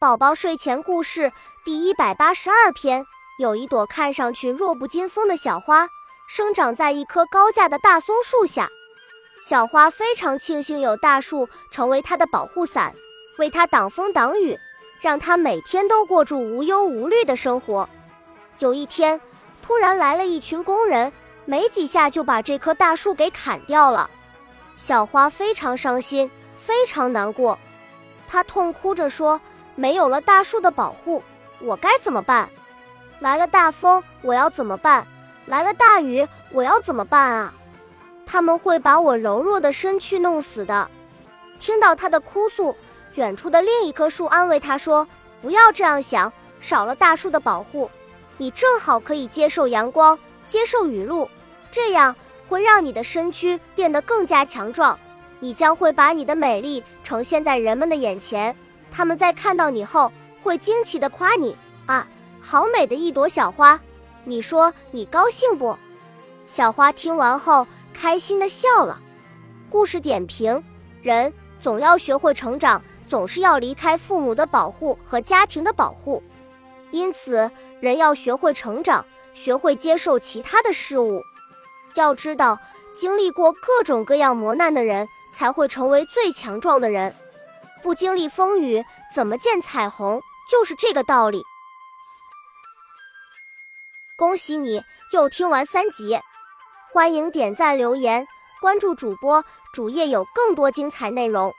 宝宝睡前故事第一百八十二篇：有一朵看上去弱不禁风的小花，生长在一棵高架的大松树下。小花非常庆幸有大树成为它的保护伞，为它挡风挡雨，让它每天都过住无忧无虑的生活。有一天，突然来了一群工人，没几下就把这棵大树给砍掉了。小花非常伤心，非常难过，她痛哭着说。没有了大树的保护，我该怎么办？来了大风，我要怎么办？来了大雨，我要怎么办啊？他们会把我柔弱的身躯弄死的。听到他的哭诉，远处的另一棵树安慰他说：“不要这样想，少了大树的保护，你正好可以接受阳光，接受雨露，这样会让你的身躯变得更加强壮，你将会把你的美丽呈现在人们的眼前。”他们在看到你后，会惊奇地夸你啊，好美的一朵小花！你说你高兴不？小花听完后开心地笑了。故事点评：人总要学会成长，总是要离开父母的保护和家庭的保护，因此人要学会成长，学会接受其他的事物。要知道，经历过各种各样磨难的人，才会成为最强壮的人。不经历风雨，怎么见彩虹？就是这个道理。恭喜你又听完三集，欢迎点赞、留言、关注主播，主页有更多精彩内容。